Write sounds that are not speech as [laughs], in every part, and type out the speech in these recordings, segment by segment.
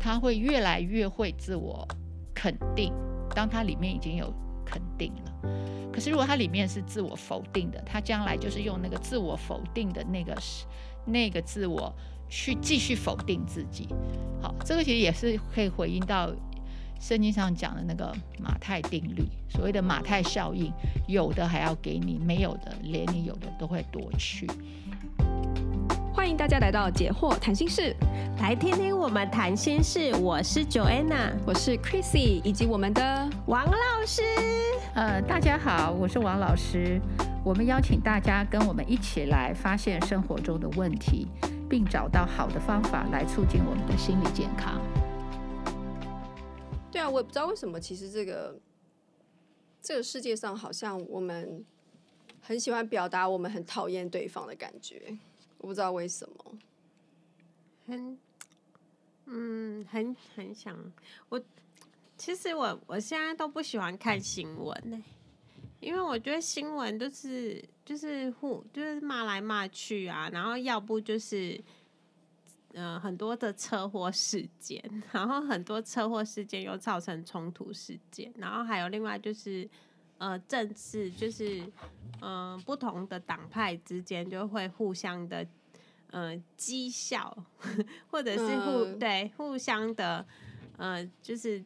他会越来越会自我肯定。当他里面已经有肯定了，可是如果他里面是自我否定的，他将来就是用那个自我否定的那个那个自我去继续否定自己。好，这个其实也是可以回应到圣经上讲的那个马太定律，所谓的马太效应，有的还要给你，没有的连你有的都会夺去。欢迎大家来到解惑谈心室，来听听我们谈心事。我是 Joanna，我是 Chrissy，以及我们的王老师。呃，大家好，我是王老师。我们邀请大家跟我们一起来发现生活中的问题，并找到好的方法来促进我们的心理健康。对啊，我也不知道为什么，其实这个这个世界上好像我们很喜欢表达我们很讨厌对方的感觉。我不知道为什么，很，嗯，很很想我。其实我我现在都不喜欢看新闻呢，因为我觉得新闻都是就是互就是骂来骂去啊，然后要不就是嗯、呃、很多的车祸事件，然后很多车祸事件又造成冲突事件，然后还有另外就是。呃，政治就是，嗯、呃，不同的党派之间就会互相的，呃，讥笑，或者是互、嗯、对互相的，呃，就是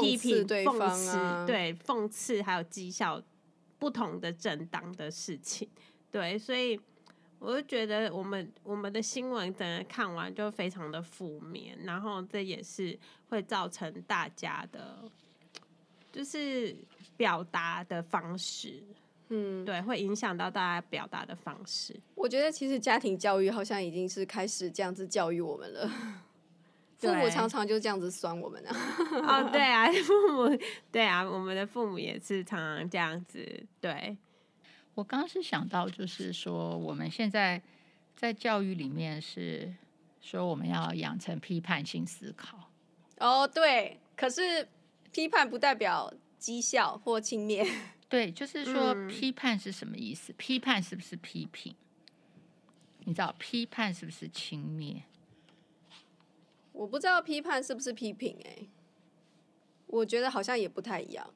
批评对方啊，讽刺，对讽刺，还有讥笑不同的政党的事情，对，所以我就觉得我们我们的新闻整个看完就非常的负面，然后这也是会造成大家的，就是。表达的方式，嗯，对，会影响到大家表达的方式。我觉得其实家庭教育好像已经是开始这样子教育我们了。[laughs] 父母常常就这样子酸我们啊。哦，对啊，[laughs] 父母，对啊，我们的父母也是常常这样子。对，我刚刚是想到，就是说我们现在在教育里面是说我们要养成批判性思考。哦，对，可是批判不代表。讥笑或轻蔑，[laughs] 对，就是说批判是什么意思？嗯、批判是不是批评？你知道批判是不是轻蔑？我不知道批判是不是批评，哎，我觉得好像也不太一样。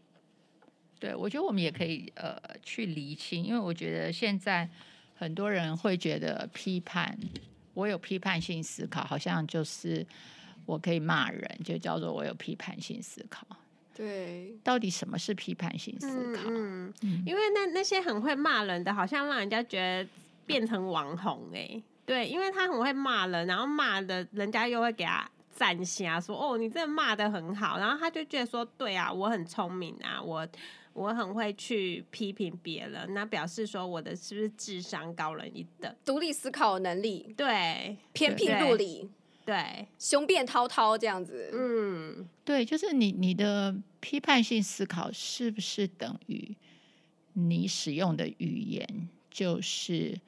对，我觉得我们也可以呃去厘清，因为我觉得现在很多人会觉得批判，我有批判性思考，好像就是我可以骂人，就叫做我有批判性思考。对，到底什么是批判性思考？嗯，嗯，因为那那些很会骂人的，好像让人家觉得变成网红哎、欸。对，因为他很会骂人，然后骂的人家又会给他赞下，说哦，你这骂的很好，然后他就觉得说，对啊，我很聪明啊，我我很会去批评别人，那表示说我的是不是智商高人一等，独立思考能力，对，偏僻入里。对，雄辩滔滔这样子，嗯，对，就是你你的批判性思考是不是等于你使用的语言就是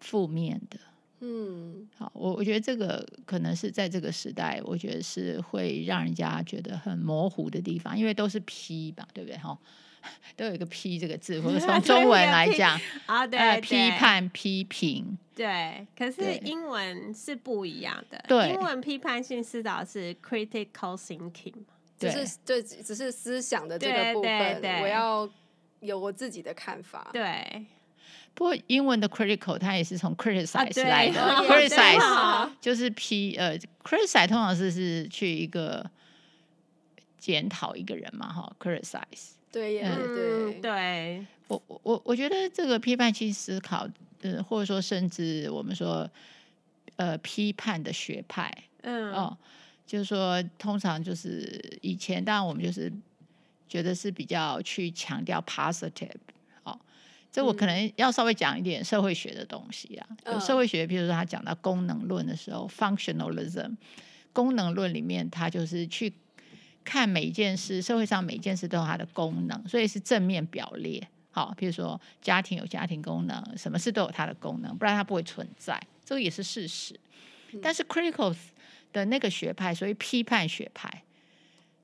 负面的？嗯，好，我我觉得这个可能是在这个时代，我觉得是会让人家觉得很模糊的地方，因为都是批吧，对不对？哈。[laughs] 都有一个“批”这个字，或者从 [laughs] 中文来讲啊，对，呃，批判、批评，对。可是英文是不一样的，对，英文批判性思考是 critical thinking，只是对，只是思想的这个部分，我要有我自己的看法，对。不过英文的 critical 它也是从 criticize 来的，[laughs] criticize 就是批，呃，criticize 通常是是去一个检讨一个人嘛，哈，criticize。对对对，我我我觉得这个批判性思考，呃，或者说甚至我们说，呃，批判的学派，嗯，哦，就是说，通常就是以前，当然我们就是觉得是比较去强调 positive，哦，这我可能要稍微讲一点社会学的东西啊。嗯、社会学，比如说他讲到功能论的时候、嗯、，functionalism，功能论里面，他就是去。看每一件事，社会上每一件事都有它的功能，所以是正面表列。好，比如说家庭有家庭功能，什么事都有它的功能，不然它不会存在，这个也是事实。但是 critical 的那个学派，所以批判学派，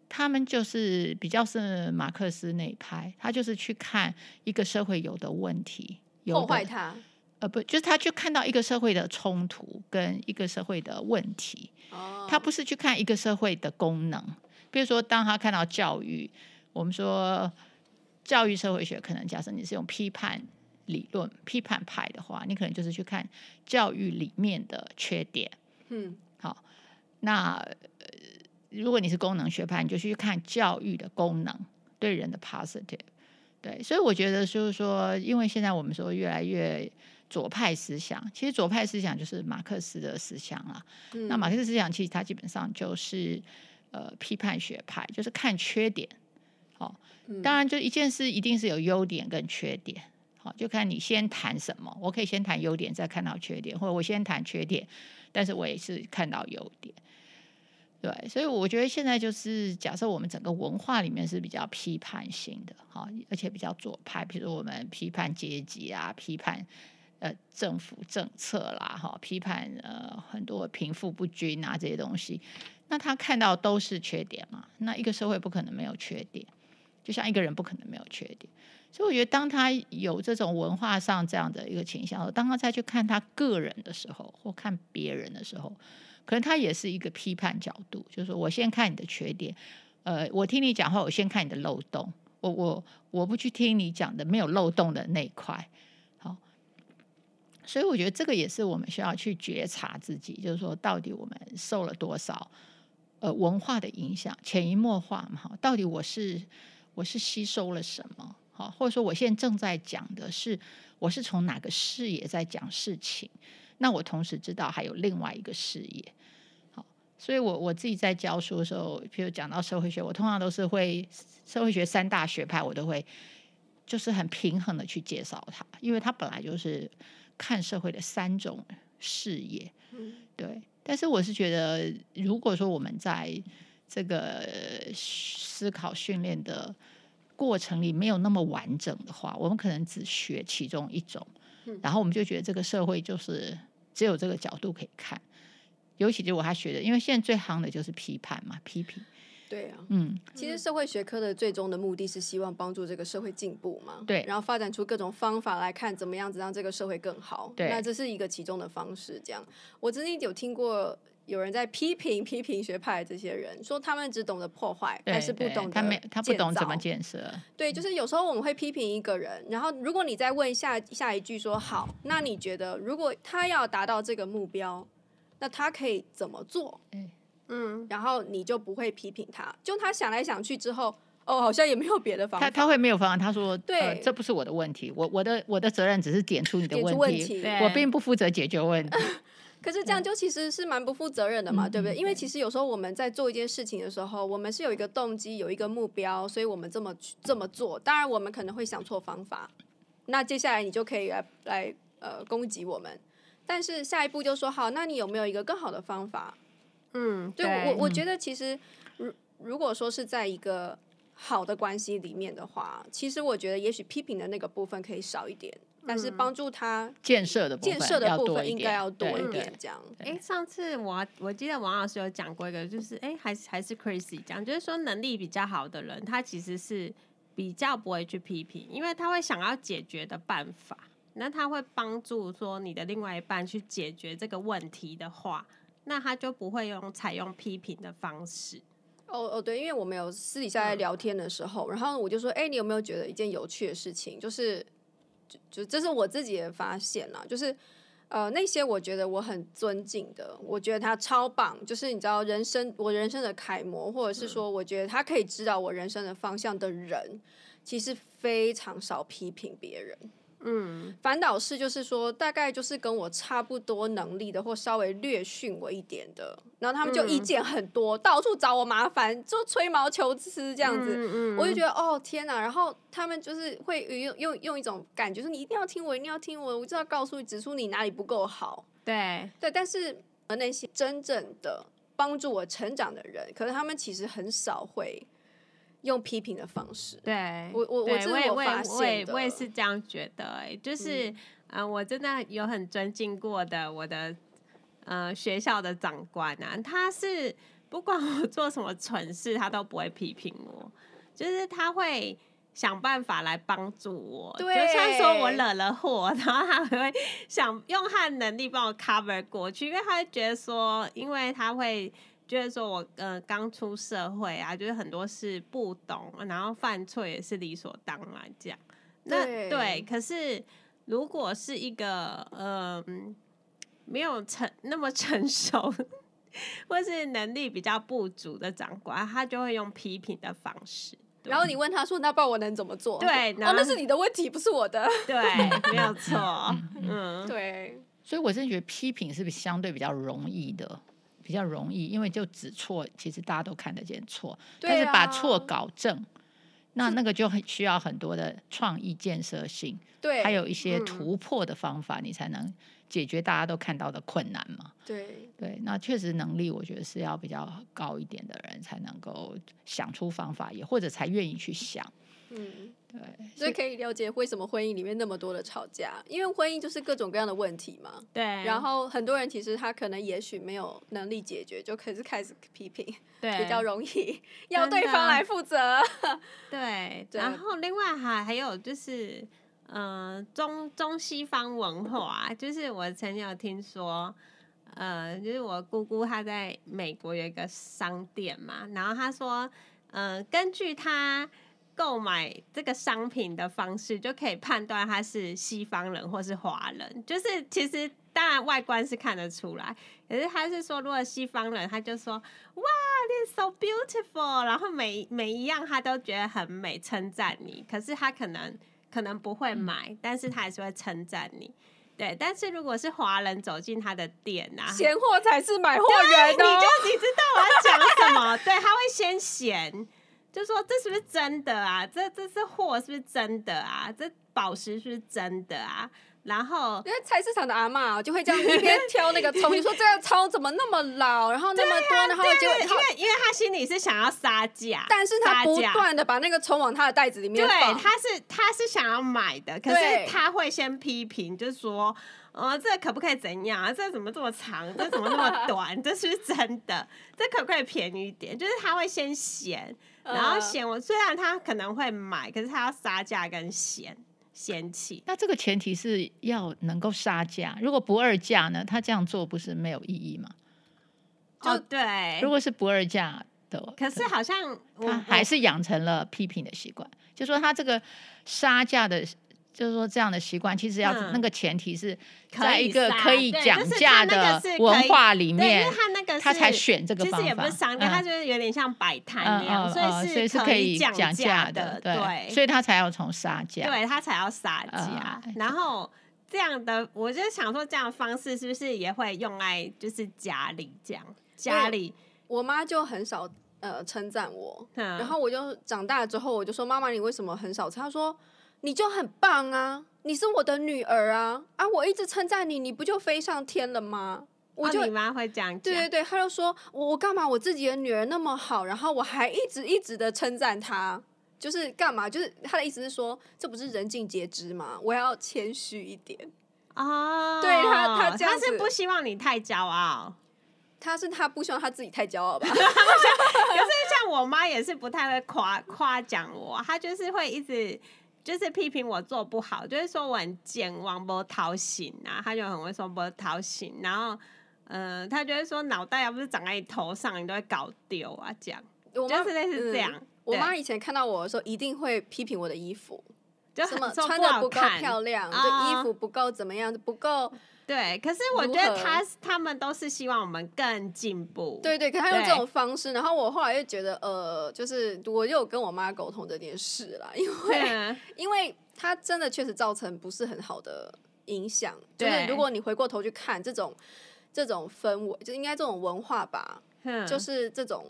他们就是比较是马克思那一派，他就是去看一个社会有的问题，破坏它。呃，不，就是他去看到一个社会的冲突跟一个社会的问题，哦，他不是去看一个社会的功能。比如说，当他看到教育，我们说教育社会学，可能假设你是用批判理论、批判派的话，你可能就是去看教育里面的缺点。嗯，好，那、呃、如果你是功能学派，你就去看教育的功能对人的 positive。对，所以我觉得就是说，因为现在我们说越来越左派思想，其实左派思想就是马克思的思想啊。嗯、那马克思思想其实它基本上就是。呃，批判学派就是看缺点，好、哦，当然就一件事一定是有优点跟缺点，好、哦，就看你先谈什么。我可以先谈优点，再看到缺点，或者我先谈缺点，但是我也是看到优点。对，所以我觉得现在就是假设我们整个文化里面是比较批判性的，好、哦，而且比较左派，比如我们批判阶级啊，批判呃政府政策啦，哈、哦，批判呃很多贫富不均啊这些东西。那他看到都是缺点嘛？那一个社会不可能没有缺点，就像一个人不可能没有缺点。所以我觉得，当他有这种文化上这样的一个倾向，当他再去看他个人的时候，或看别人的时候，可能他也是一个批判角度，就是说我先看你的缺点，呃，我听你讲话，我先看你的漏洞，我我我不去听你讲的没有漏洞的那一块。好所以我觉得这个也是我们需要去觉察自己，就是说到底我们受了多少。呃，文化的影响潜移默化嘛，哈，到底我是我是吸收了什么，好，或者说我现在正在讲的是我是从哪个视野在讲事情，那我同时知道还有另外一个视野，好，所以我我自己在教书的时候，譬如讲到社会学，我通常都是会社会学三大学派，我都会就是很平衡的去介绍它，因为它本来就是看社会的三种视野，嗯，对。但是我是觉得，如果说我们在这个思考训练的过程里没有那么完整的话，我们可能只学其中一种，然后我们就觉得这个社会就是只有这个角度可以看。尤其就我还学的，因为现在最夯的就是批判嘛，批评。对啊，嗯，其实社会学科的最终的目的是希望帮助这个社会进步嘛，对，然后发展出各种方法来看怎么样子让这个社会更好，对，那这是一个其中的方式。这样，我曾经有听过有人在批评批评学派这些人，说他们只懂得破坏，但是不懂得他没他不懂怎么建设。对，就是有时候我们会批评一个人，然后如果你再问下下一句说好，那你觉得如果他要达到这个目标，那他可以怎么做？嗯，然后你就不会批评他，就他想来想去之后，哦，好像也没有别的方法。他他会没有方案，他说，对、呃，这不是我的问题，我我的我的责任只是点出你的问题，问题我并不负责解决问题。[laughs] 可是这样就其实是蛮不负责任的嘛，对不对？因为其实有时候我们在做一件事情的时候，我们是有一个动机，有一个目标，所以我们这么这么做。当然我们可能会想错方法，那接下来你就可以来来呃攻击我们，但是下一步就说好，那你有没有一个更好的方法？嗯，对，对我我觉得其实如如果说是在一个好的关系里面的话，其实我觉得也许批评的那个部分可以少一点，嗯、但是帮助他建设的建设的部分应该要多一点。这样，哎，上次我我记得王老师有讲过一个，就是哎，还是还是 Crazy 讲，就是说能力比较好的人，他其实是比较不会去批评，因为他会想要解决的办法，那他会帮助说你的另外一半去解决这个问题的话。那他就不会用采用批评的方式。哦哦，对，因为我们有私底下在聊天的时候，嗯、然后我就说，哎，你有没有觉得一件有趣的事情？就是，就就这是我自己的发现啦，就是，呃，那些我觉得我很尊敬的，我觉得他超棒，就是你知道，人生我人生的楷模，或者是说，我觉得他可以指导我人生的方向的人，嗯、其实非常少批评别人。嗯，反倒是就是说，大概就是跟我差不多能力的，或稍微略逊我一点的，然后他们就意见很多，嗯、到处找我麻烦，就吹毛求疵这样子。嗯嗯、我就觉得哦天哪！然后他们就是会用用用一种感觉，说你一定要听我，一定要听我，我就要告诉你，指出你哪里不够好。对对，但是那些真正的帮助我成长的人，可是他们其实很少会。用批评的方式，对我我我这我也我也我也是这样觉得哎、欸，就是嗯、呃，我真的有很尊敬过的我的呃学校的长官啊，他是不管我做什么蠢事，他都不会批评我，就是他会想办法来帮助我。就算说我惹了祸，然后他会想用他的能力帮我 cover 过去，因为他会觉得说，因为他会觉得说我呃刚出社会啊，就是很多事不懂，然后犯错也是理所当然这样。那对，可是如果是一个嗯、呃、没有成那么成 [laughs] 熟，或是能力比较不足的长官，他就会用批评的方式。然后你问他说：“那不然我能怎么做？” [laughs] 对，哦，那是你的问题，不是我的。对，没有错。[laughs] 嗯，对。所以我真的觉得批评是不是相对比较容易的？比较容易，因为就指错，其实大家都看得见错，对啊、但是把错搞正。那那个就很需要很多的创意建设性，对，还有一些突破的方法，你才能解决大家都看到的困难嘛。对对，那确实能力，我觉得是要比较高一点的人才能够想出方法，也或者才愿意去想。嗯，对，所以可以了解为什么婚姻里面那么多的吵架，因为婚姻就是各种各样的问题嘛。对。然后很多人其实他可能也许没有能力解决，就可是开始批评，对，比较容易要对方来负责。[laughs] 对。然后另外还还有就是，嗯、呃，中中西方文化，就是我曾经有听说，呃，就是我姑姑她在美国有一个商店嘛，然后她说，嗯、呃，根据她。购买这个商品的方式就可以判断他是西方人或是华人，就是其实当然外观是看得出来，可是他是说如果西方人他就说哇，this is so beautiful，然后每每一样他都觉得很美，称赞你。可是他可能可能不会买，嗯、但是他还是会称赞你。对，但是如果是华人走进他的店啊，嫌货才是买货人，你就你知道我要讲什么？对，他会先嫌。就说这是不是真的啊？这这是货是不是真的啊？这宝石是不是真的啊？然后因为菜市场的阿嬷就会这样一边挑那个葱，你说这个葱怎么那么老，然后那么多，啊、然后就因为因为他心里是想要杀价，但是他不断的把那个葱往他的袋子里面放，对，他是他是想要买的，可是他会先批评，就是说，呃，这可不可以怎样啊？这怎么这么长？这怎么那么短？[laughs] 这是不是真的？这可不可以便宜一点？就是他会先嫌。然后嫌我，虽然他可能会买，可是他要杀价跟嫌嫌弃。那这个前提是要能够杀价，如果不二价呢？他这样做不是没有意义吗？哦，对。如果是不二价的，可是好像他还是养成了批评的习惯，就说他这个杀价的。就是说，这样的习惯其实要那个前提是在一个可以讲价的文化里面，他才选这个方法。其实也不是商店，他就是有点像摆摊一样，所以是可以讲价的。对，所以他才要从杀价，对他才要杀价。然后这样的，我就想说，这样的方式是不是也会用来就是家里这样？家里我妈就很少呃称赞我，然后我就长大之后，我就说妈妈，你为什么很少？她说。你就很棒啊！你是我的女儿啊！啊，我一直称赞你，你不就飞上天了吗？我就、哦、你妈会这样讲。对对对，她就说我我干嘛？我自己的女儿那么好，然后我还一直一直的称赞她，就是干嘛？就是她的意思是说，这不是人尽皆知吗？我要谦虚一点哦。对她，她这样她是不希望你太骄傲，她是她不希望她自己太骄傲吧？[laughs] 可是像我妈也是不太会夸夸奖我，她就是会一直。就是批评我做不好，就是说我很健忘，不讨喜啊，她就很会说不讨喜，然后，嗯、呃，他觉得说脑袋要不是长在你头上，你都会搞丢啊，这样，我就是类似这样。嗯、我妈以前看到我的时候，一定会批评我的衣服，就什么穿的不够漂亮，就衣服不够怎么样，不够。[laughs] 对，可是我觉得他他们都是希望我们更进步。对对，可他用这种方式，然后我后来又觉得，呃，就是我又跟我妈沟通这件事了，因为 [laughs] 因为他真的确实造成不是很好的影响。就是如果你回过头去看这种这种氛围，就应该这种文化吧，就是这种，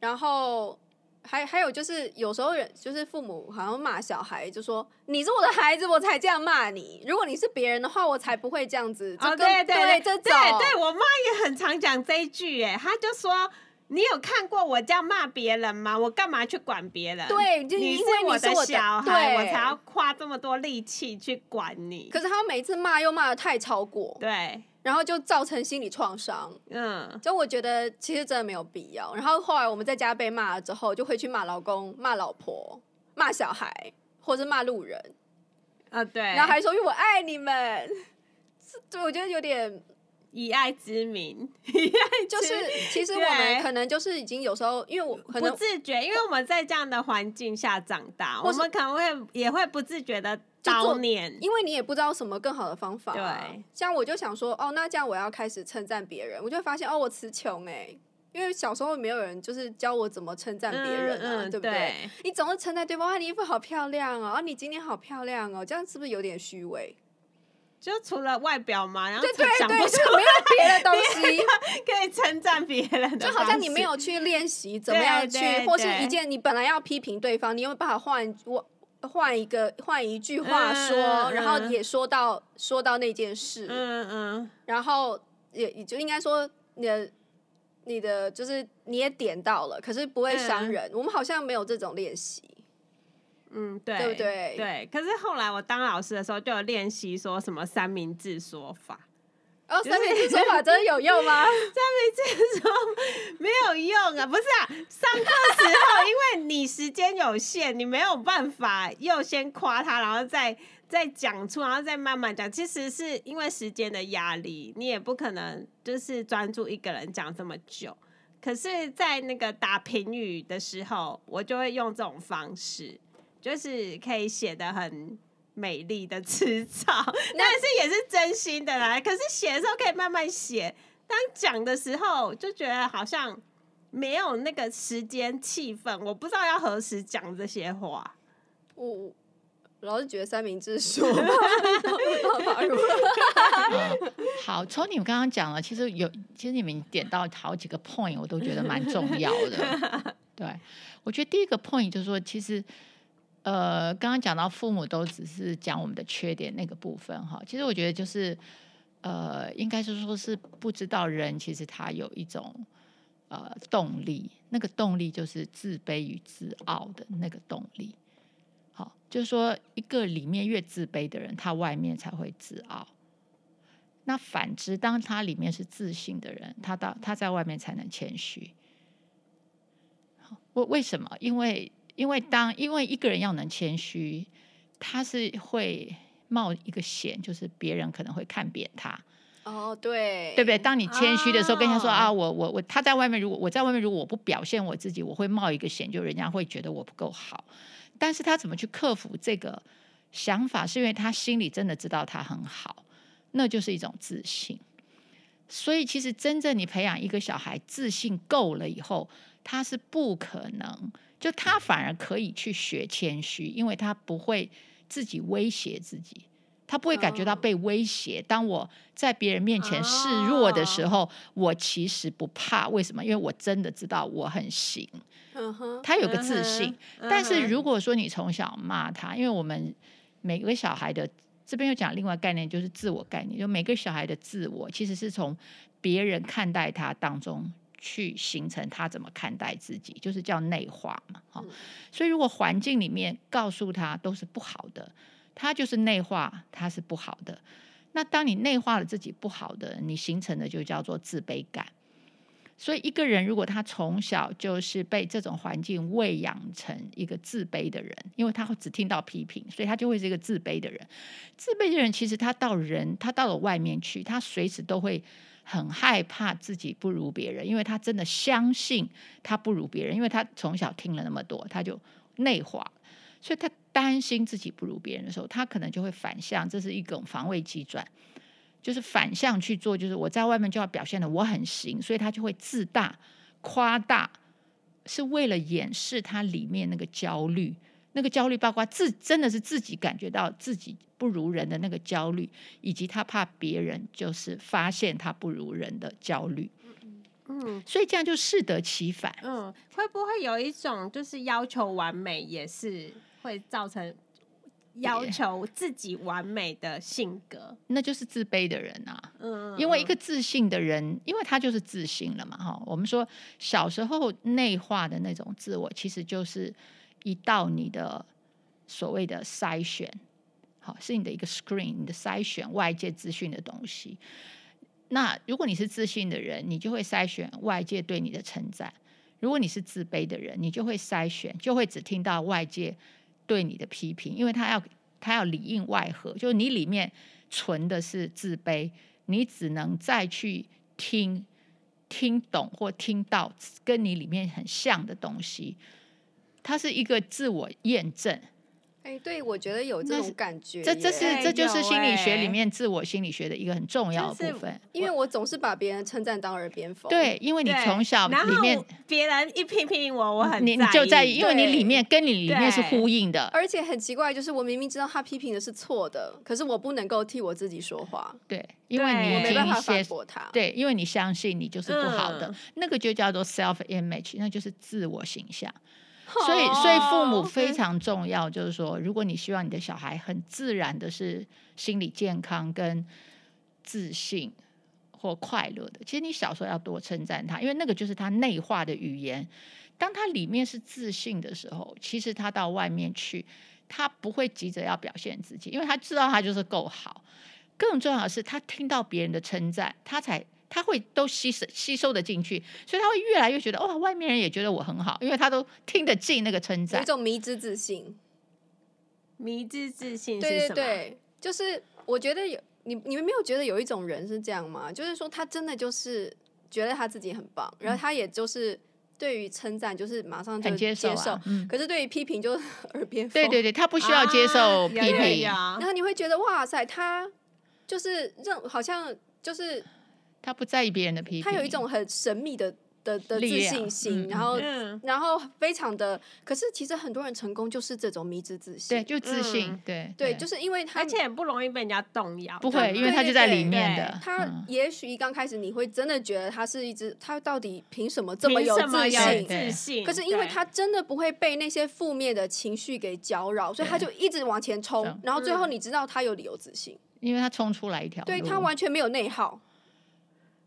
然后。还还有就是，有时候人就是父母好像骂小孩，就说你是我的孩子，我才这样骂你。如果你是别人的话，我才不会这样子。哦，对对对，对，对，对，我妈也很常讲这一句，哎，她就说你有看过我这样骂别人吗？我干嘛去管别人？对，就你是我的小孩，我才要花这么多力气去管你。可是他每次骂又骂的太超过，对。然后就造成心理创伤，嗯，就我觉得其实真的没有必要。然后后来我们在家被骂了之后，就会去骂老公、骂老婆、骂小孩，或者骂路人啊，对，然后还说因为我爱你们，对，我觉得有点以爱之名，[laughs] 就是其实我们可能就是已经有时候，因为我可能不自觉，因为我们在这样的环境下长大，我们可能会也会不自觉的因为你也不知道什么更好的方法，啊。对，像我就想说，哦，那这样我要开始称赞别人，我就会发现，哦，我词穷哎。因为小时候没有人就是教我怎么称赞别人啊，嗯嗯、对不对？对，你总是称赞对方，哇，你衣服好漂亮哦，啊，你今天好漂亮哦，这样是不是有点虚伪？就除了外表嘛，然后对对对，想不出没有别的东西 [laughs] 可以称赞别人的，就好像你没有去练习怎么样去，或是一件你本来要批评对方，你有没有办法换我换一个换一句话说，嗯嗯、然后也说到说到那件事，嗯嗯，然后也也就应该说你的。你的就是你也点到了，可是不会伤人。嗯、我们好像没有这种练习，嗯，对，对不对？对。可是后来我当老师的时候，就有练习说什么三明治说法。哦，三明治说法真的有用吗？[laughs] 三明治说没有用啊，不是啊。上课时候，因为你时间有限，你没有办法又先夸他，然后再。再讲出，然后再慢慢讲。其实是因为时间的压力，你也不可能就是专注一个人讲这么久。可是，在那个打评语的时候，我就会用这种方式，就是可以写的很美丽的词藻，但是也是真心的啦。可是写的时候可以慢慢写，当讲的时候就觉得好像没有那个时间气氛，我不知道要何时讲这些话。我。老是觉得三明治说 [laughs] [laughs] 好，从你们刚刚讲了，其实有，其实你们点到好几个 point，我都觉得蛮重要的。[laughs] 对，我觉得第一个 point 就是说，其实，呃，刚刚讲到父母都只是讲我们的缺点那个部分哈，其实我觉得就是，呃，应该是说是不知道人其实他有一种呃动力，那个动力就是自卑与自傲的那个动力。好，就是说，一个里面越自卑的人，他外面才会自傲。那反之，当他里面是自信的人，他到他在外面才能谦虚。为为什么？因为因为当因为一个人要能谦虚，他是会冒一个险，就是别人可能会看扁他。哦，对，对不对？当你谦虚的时候，跟他说啊，我我我，他在外面，如果我在外面，如果我不表现我自己，我会冒一个险，就人家会觉得我不够好。但是他怎么去克服这个想法？是因为他心里真的知道他很好，那就是一种自信。所以其实真正你培养一个小孩自信够了以后，他是不可能，就他反而可以去学谦虚，因为他不会自己威胁自己，他不会感觉到被威胁。当我在别人面前示弱的时候，我其实不怕。为什么？因为我真的知道我很行。他有个自信，但是如果说你从小骂他，因为我们每个小孩的这边又讲另外概念，就是自我概念，就每个小孩的自我其实是从别人看待他当中去形成他怎么看待自己，就是叫内化嘛。哈，所以如果环境里面告诉他都是不好的，他就是内化，他是不好的。那当你内化了自己不好的，你形成的就叫做自卑感。所以一个人如果他从小就是被这种环境喂养成一个自卑的人，因为他会只听到批评，所以他就会是一个自卑的人。自卑的人其实他到人，他到了外面去，他随时都会很害怕自己不如别人，因为他真的相信他不如别人，因为他从小听了那么多，他就内化，所以他担心自己不如别人的时候，他可能就会反向，这是一种防卫机转。就是反向去做，就是我在外面就要表现的我很行，所以他就会自大、夸大，是为了掩饰他里面那个焦虑。那个焦虑包括自真的是自己感觉到自己不如人的那个焦虑，以及他怕别人就是发现他不如人的焦虑。嗯，所以这样就适得其反。嗯，会不会有一种就是要求完美，也是会造成？要求自己完美的性格，那就是自卑的人啊。嗯，因为一个自信的人，因为他就是自信了嘛。哈，我们说小时候内化的那种自我，其实就是一道你的所谓的筛选，好，是你的一个 screen，你的筛选外界资讯的东西。那如果你是自信的人，你就会筛选外界对你的称赞；如果你是自卑的人，你就会筛选，就会只听到外界。对你的批评，因为他要他要里应外合，就是你里面存的是自卑，你只能再去听听懂或听到跟你里面很像的东西，它是一个自我验证。哎，对，我觉得有这种感觉。这这是这就是心理学里面欸、自我心理学的一个很重要的部分。因为我总是把别人称赞当耳边风。对，因为你从小里面别人一批评我，我很你你就在意，因为你里面跟你里面是呼应的。而且很奇怪，就是我明明知道他批评的是错的，可是我不能够替我自己说话。对，因为你没办法反驳他。对，因为你相信你就是不好的，嗯、那个就叫做 self image，那就是自我形象。所以，所以父母非常重要。就是说，如果你希望你的小孩很自然的是心理健康跟自信或快乐的，其实你小时候要多称赞他，因为那个就是他内化的语言。当他里面是自信的时候，其实他到外面去，他不会急着要表现自己，因为他知道他就是够好。更重要的是，他听到别人的称赞，他才。他会都吸收吸收的进去，所以他会越来越觉得哇，外面人也觉得我很好，因为他都听得进那个称赞。有一种迷之自信，迷之自信是什么？对对对，就是我觉得有你你们没有觉得有一种人是这样吗？就是说他真的就是觉得他自己很棒，嗯、然后他也就是对于称赞就是马上就接受，接受啊嗯、可是对于批评就 [laughs] 耳边风。对对对，他不需要接受批评，啊、然后你会觉得哇塞，他就是认好像就是。他不在意别人的批评，他有一种很神秘的的的自信心，嗯、然后、嗯、然后非常的，可是其实很多人成功就是这种迷之自信，对，就自信，嗯、对对，就是因为他而且也不容易被人家动摇，不会，因为他就在里面的。他也许一刚开始你会真的觉得他是一只，他到底凭什么这么有自信？自信，可是因为他真的不会被那些负面的情绪给搅扰，所以他就一直往前冲，然后最后你知道他有理由自信，因为他冲出来一条，对他完全没有内耗。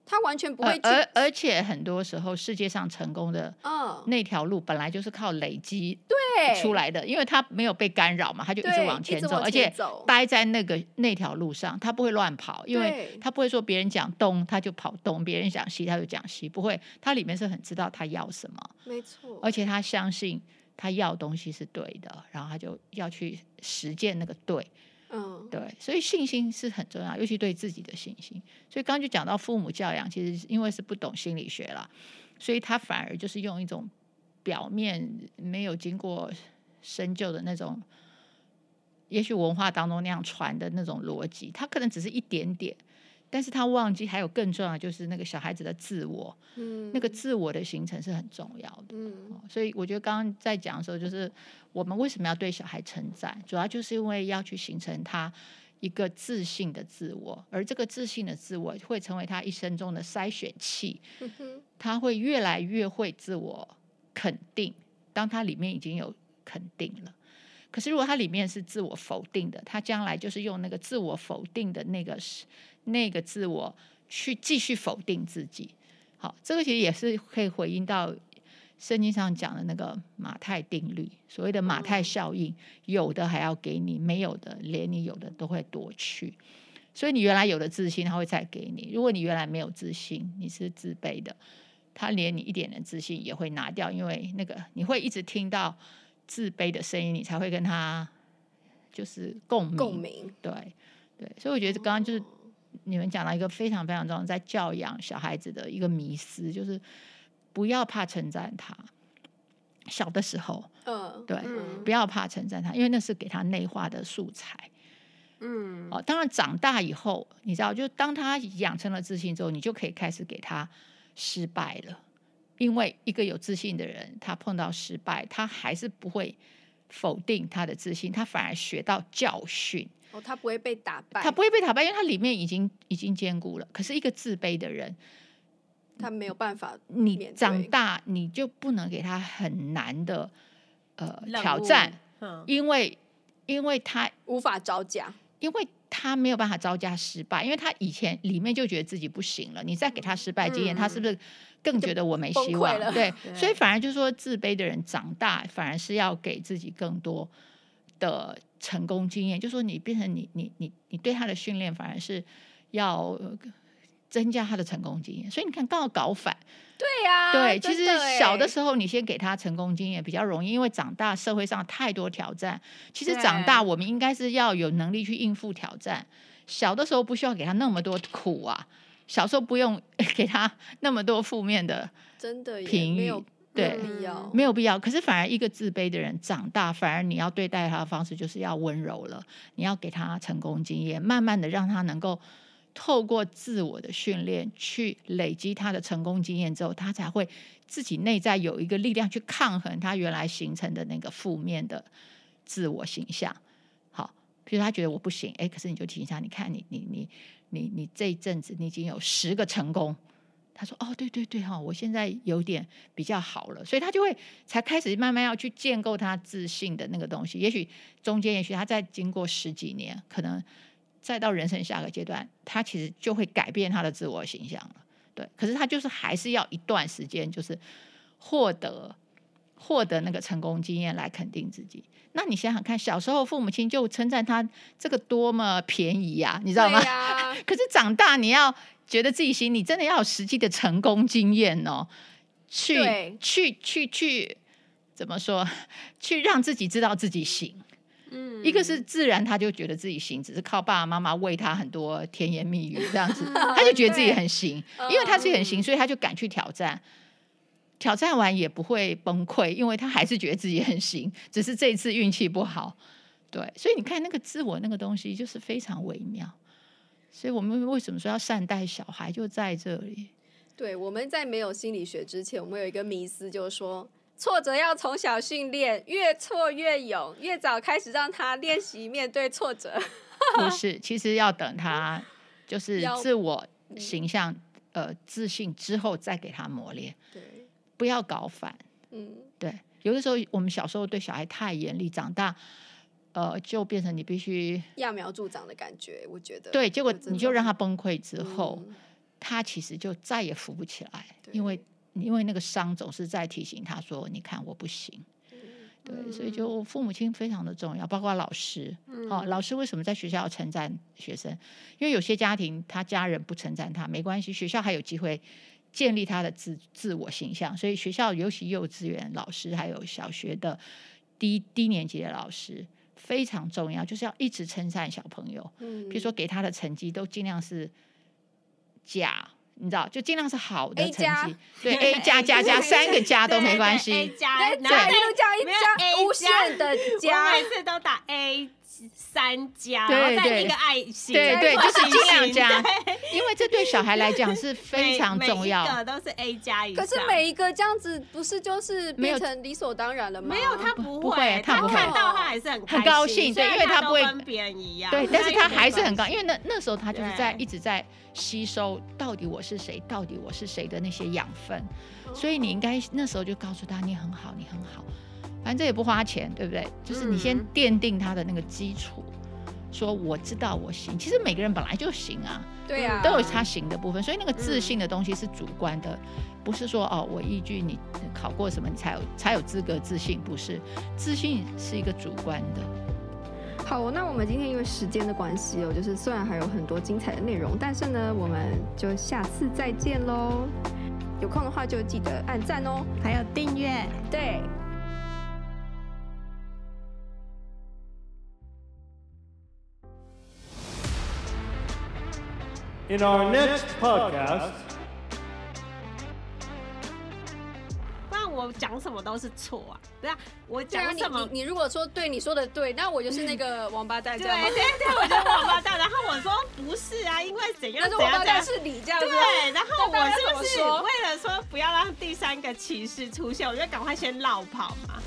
他完全不会，而而且很多时候世界上成功的那条路本来就是靠累积对。出来的，因为他没有被干扰嘛，他就一直往前走，而且待在那个那条路上，他不会乱跑，因为他不会说别人讲东他就跑东，别人讲西他就讲西，不会，他里面是很知道他要什么，没错，而且他相信他要东西是对的，然后他就要去实践那个对。嗯，对，所以信心是很重要，尤其对自己的信心。所以刚刚就讲到父母教养，其实因为是不懂心理学啦，所以他反而就是用一种表面没有经过深究的那种，也许文化当中那样传的那种逻辑，他可能只是一点点。但是他忘记还有更重要的，就是那个小孩子的自我，嗯，那个自我的形成是很重要的，嗯，所以我觉得刚刚在讲的时候，就是我们为什么要对小孩称赞，主要就是因为要去形成他一个自信的自我，而这个自信的自我会成为他一生中的筛选器，他会越来越会自我肯定，当他里面已经有肯定了。可是如果他里面是自我否定的，他将来就是用那个自我否定的那个那个自我去继续否定自己，好，这个其实也是可以回应到圣经上讲的那个马太定律，所谓的马太效应，有的还要给你，没有的连你有的都会夺去。所以你原来有的自信，他会再给你；如果你原来没有自信，你是自卑的，他连你一点的自信也会拿掉，因为那个你会一直听到自卑的声音，你才会跟他就是共鸣。共鸣，对对，所以我觉得刚刚就是。你们讲到一个非常非常重要，在教养小孩子的一个迷思，就是不要怕称赞他。小的时候，嗯，对，嗯、不要怕称赞他，因为那是给他内化的素材。嗯，哦，当然长大以后，你知道，就当他养成了自信之后，你就可以开始给他失败了。因为一个有自信的人，他碰到失败，他还是不会否定他的自信，他反而学到教训。哦，他不会被打败，他不会被打败，因为他里面已经已经坚固了。可是，一个自卑的人，他没有办法。你长大，你就不能给他很难的呃挑战，嗯、因为因为他无法招架，因为他没有办法招架失败，因为他以前里面就觉得自己不行了。你再给他失败经验，嗯、他是不是更觉得我没希望？对，[laughs] 对所以反而就是说，自卑的人长大，反而是要给自己更多的。成功经验，就说你变成你你你你对他的训练反而是要增加他的成功经验，所以你看刚好搞反，对呀、啊，对，其实小的时时候你先给他成功经验比较容易，因为长大社会上太多挑战。其实长大我们应该是要有能力去应付挑战。小的时候不需要给他那么多苦啊，小时候不用 [laughs] 给他那么多负面的真的评语，对，没有必要，没有必要。可是反而一个自卑的人长大，反而你要对待他的方式就是要温柔了，你要给他成功经验，慢慢的让他能够。透过自我的训练去累积他的成功经验之后，他才会自己内在有一个力量去抗衡他原来形成的那个负面的自我形象。好，比如他觉得我不行，哎，可是你就提醒他，你看你你你你你这一阵子你已经有十个成功，他说哦对对对哈，我现在有点比较好了，所以他就会才开始慢慢要去建构他自信的那个东西。也许中间，也许他再经过十几年，可能。再到人生下个阶段，他其实就会改变他的自我形象了。对，可是他就是还是要一段时间，就是获得获得那个成功经验来肯定自己。那你想想看，小时候父母亲就称赞他这个多么便宜呀，你知道吗？啊、[laughs] 可是长大你要觉得自己行，你真的要有实际的成功经验哦，去去去去怎么说？[laughs] 去让自己知道自己行。嗯，一个是自然，他就觉得自己行，只是靠爸爸妈妈喂他很多甜言蜜语这样子，[laughs] 他就觉得自己很行，因为他自己很行，所以他就敢去挑战。挑战完也不会崩溃，因为他还是觉得自己很行，只是这一次运气不好。对，所以你看那个自我那个东西就是非常微妙。所以我们为什么说要善待小孩，就在这里。对，我们在没有心理学之前，我们有一个迷思，就是说。挫折要从小训练，越挫越勇，越早开始让他练习面对挫折。[laughs] 不是，其实要等他就是自我形象、呃自信之后再给他磨练。对，不要搞反。嗯，对。有的时候我们小时候对小孩太严厉，长大呃就变成你必须揠苗助长的感觉。我觉得对，结果你就让他崩溃之后，嗯、他其实就再也扶不起来，因为。因为那个伤总是在提醒他说：“你看我不行。”对，所以就父母亲非常的重要，包括老师。哦，老师为什么在学校要称赞学生？因为有些家庭他家人不称赞他没关系，学校还有机会建立他的自自我形象。所以学校尤其幼稚园老师还有小学的低低年级的老师非常重要，就是要一直称赞小朋友。嗯，比如说给他的成绩都尽量是假。你知道，就尽量是好的成绩，对 A 加加加 [laughs] 三个加都没关系，A 加，对，一路加一加，无限的加，我每次都打 A 三加，然后再一个爱心，对对，就是尽量加，因为这对小孩来讲是非常 [laughs] 重要，每一个都是 A 加以上。可是每一个这样子，不是就是变成理所当然了吗？没有，他不不会，他看到他还是很很高兴，对，因为他不会跟别人一样，对，但是他还是很高，因为那那时候他就是在一直在。吸收到底我是谁，到底我是谁的那些养分，所以你应该那时候就告诉他，你很好，你很好，反正这也不花钱，对不对？就是你先奠定他的那个基础，说我知道我行。其实每个人本来就行啊，对呀，都有他行的部分。所以那个自信的东西是主观的，不是说哦，我依据你考过什么，你才有才有资格自信，不是。自信是一个主观的。好，那我们今天因为时间的关系哦，就是虽然还有很多精彩的内容，但是呢，我们就下次再见喽。有空的话就记得按赞哦，还有订阅。对。In our next podcast. 我讲什么都是错啊！对啊，我讲什么？你你如果说对，你说的对，那我就是那个 [laughs] 王八蛋，对对对，我就是王八蛋。然后我说不是啊，因为怎样怎样？但是王八蛋是你这样子。对，然后我是不是为了说不要让第三个骑士出现，我就赶快先落跑嘛？